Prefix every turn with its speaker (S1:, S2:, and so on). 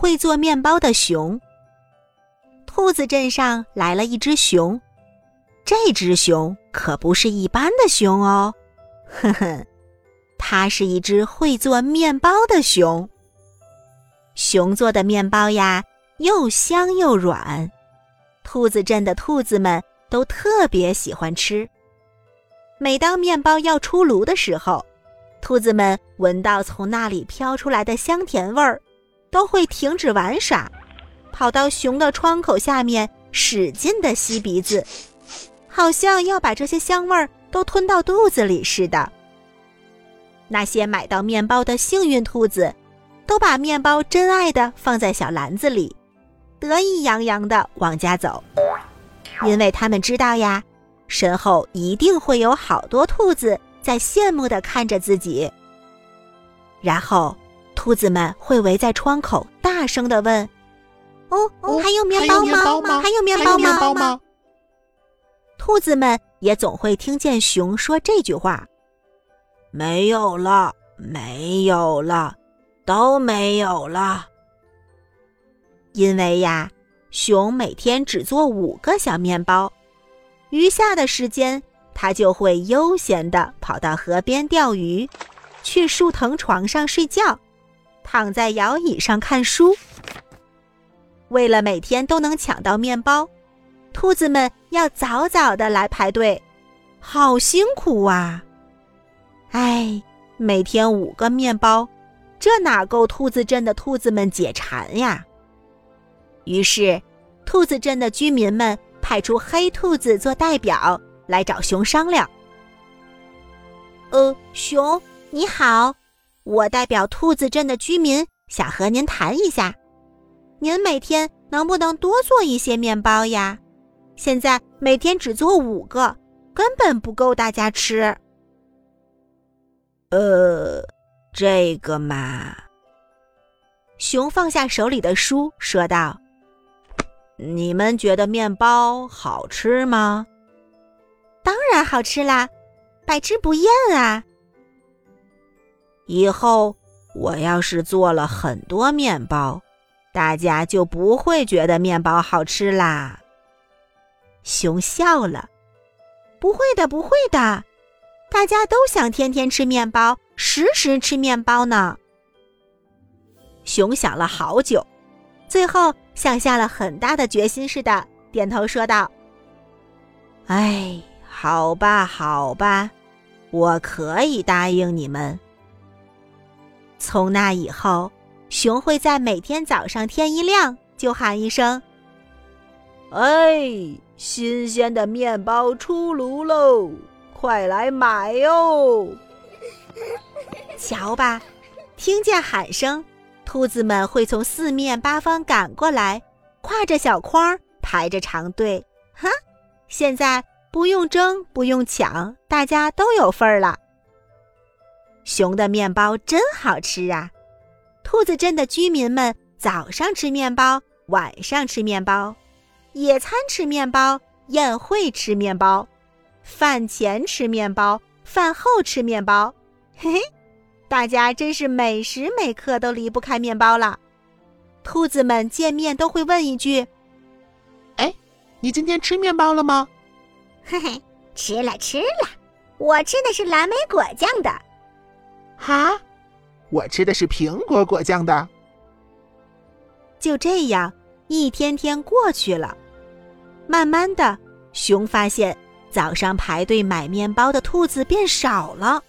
S1: 会做面包的熊。兔子镇上来了一只熊，这只熊可不是一般的熊哦，呵呵，它是一只会做面包的熊。熊做的面包呀，又香又软，兔子镇的兔子们都特别喜欢吃。每当面包要出炉的时候，兔子们闻到从那里飘出来的香甜味儿，都会停止玩耍，跑到熊的窗口下面使劲的吸鼻子，好像要把这些香味儿都吞到肚子里似的。那些买到面包的幸运兔子，都把面包珍爱的放在小篮子里，得意洋洋的往家走，因为他们知道呀，身后一定会有好多兔子。在羡慕的看着自己，然后兔子们会围在窗口，大声的问：“哦，还有面包吗？还有面包吗？”兔子们也总会听见熊说这句话：“
S2: 没有了，没有了，都没有了。”
S1: 因为呀，熊每天只做五个小面包，余下的时间。它就会悠闲地跑到河边钓鱼，去树藤床上睡觉，躺在摇椅上看书。为了每天都能抢到面包，兔子们要早早的来排队，好辛苦啊！哎，每天五个面包，这哪够兔子镇的兔子们解馋呀？于是，兔子镇的居民们派出黑兔子做代表。来找熊商量。呃，熊你好，我代表兔子镇的居民想和您谈一下，您每天能不能多做一些面包呀？现在每天只做五个，根本不够大家吃。
S2: 呃，这个嘛，
S1: 熊放下手里的书，说道：“
S2: 你们觉得面包好吃吗？”
S1: 当然好吃啦，百吃不厌啊！
S2: 以后我要是做了很多面包，大家就不会觉得面包好吃啦。
S1: 熊笑了：“不会的，不会的，大家都想天天吃面包，时时吃面包呢。”熊想了好久，最后像下了很大的决心似的，点头说道：“
S2: 哎。”好吧，好吧，我可以答应你们。
S1: 从那以后，熊会在每天早上天一亮就喊一声：“
S2: 哎，新鲜的面包出炉喽，快来买哟！”
S1: 瞧吧，听见喊声，兔子们会从四面八方赶过来，挎着小筐，排着长队。哈，现在。不用争，不用抢，大家都有份儿了。熊的面包真好吃啊！兔子镇的居民们早上吃面包，晚上吃面包，野餐吃面包，宴会吃面包，饭前吃面包，饭后吃面包。嘿嘿，大家真是每时每刻都离不开面包了。兔子们见面都会问一句：“
S3: 哎，你今天吃面包了吗？”
S4: 嘿嘿，吃了吃了，我吃的是蓝莓果酱的。
S3: 哈，我吃的是苹果果酱的。
S1: 就这样，一天天过去了，慢慢的，熊发现早上排队买面包的兔子变少了。